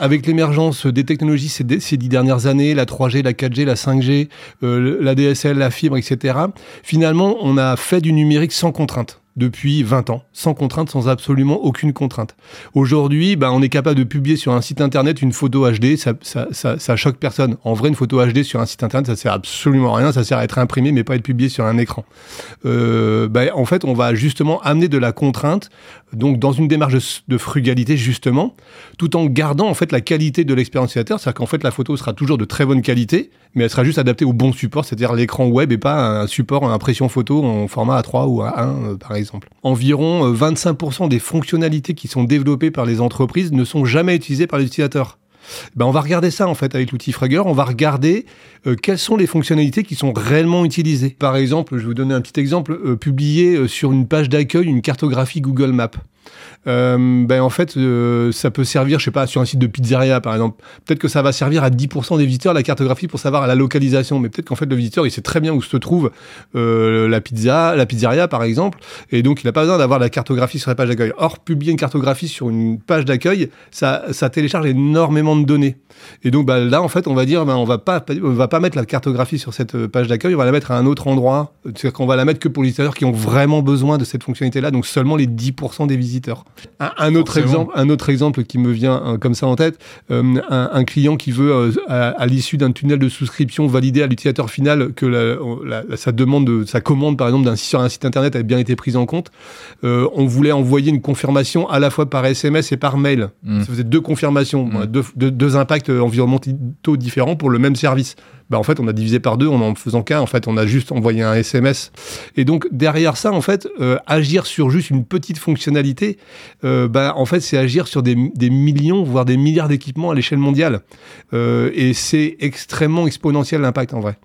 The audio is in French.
avec l'émergence des technologies ces, dix dernières années, la 3G, la 4G, la 5G, euh, la DSL, la fibre, etc., finalement, on a fait du numérique sans contrainte depuis 20 ans, sans contrainte, sans absolument aucune contrainte. Aujourd'hui, bah, on est capable de publier sur un site internet une photo HD, ça, ça, choque personne. En vrai, une photo HD sur un site internet, ça sert absolument à rien, ça sert à être imprimé, mais pas à être publié sur un écran. Euh, bah, en fait, on va justement amener de la contrainte, donc dans une démarche de, frugalité justement, tout en gardant en fait la qualité de l'expérience utilisateur, c'est-à-dire qu'en fait la photo sera toujours de très bonne qualité, mais elle sera juste adaptée au bon support, c'est-à-dire l'écran web et pas un support en impression photo en format A3 ou A1 euh, par exemple Environ 25% euh, des fonctionnalités qui sont développées par les entreprises ne sont jamais utilisées par les utilisateurs. Ben on va regarder ça en fait avec l'outil Fragger. On va regarder euh, quelles sont les fonctionnalités qui sont réellement utilisées. Par exemple, je vais vous donner un petit exemple. Euh, publier sur une page d'accueil une cartographie Google Maps. Euh, ben en fait, euh, ça peut servir, je sais pas, sur un site de pizzeria par exemple. Peut-être que ça va servir à 10% des visiteurs la cartographie pour savoir la localisation, mais peut-être qu'en fait le visiteur il sait très bien où se trouve euh, la pizza, la pizzeria par exemple, et donc il n'a pas besoin d'avoir la cartographie sur la page d'accueil. Or, publier une cartographie sur une page d'accueil, ça, ça télécharge énormément de données. Et donc bah, là, en fait, on va dire, ben, on va pas, on va pas mettre la cartographie sur cette page d'accueil, on va la mettre à un autre endroit. C'est-à-dire qu'on va la mettre que pour les visiteurs qui ont vraiment besoin de cette fonctionnalité-là, donc seulement les 10% des visiteurs. Un, autre exemple, un autre exemple qui me vient euh, comme ça en tête, euh, un, client qui veut, euh, à, l'issue d'un tunnel de souscription, valider à l'utilisateur final que la, sa demande, de, sa commande, par exemple, d'un sur un site internet a bien été prise en compte. on voulait envoyer une confirmation à la fois par SMS et par mail. Mmh. Ça faisait deux confirmations, mmh. deux, deux impacts environnementaux différents pour le même service. Bah, en fait, on a divisé par deux en en faisant qu'un. En fait, on a juste envoyé un SMS. Et donc, derrière ça, en fait, euh, agir sur juste une petite fonctionnalité, euh, bah, en fait, c'est agir sur des, millions, voire des milliards d'équipements à l'échelle mondiale. Euh, et c'est extrêmement exponentiel l'impact, en vrai.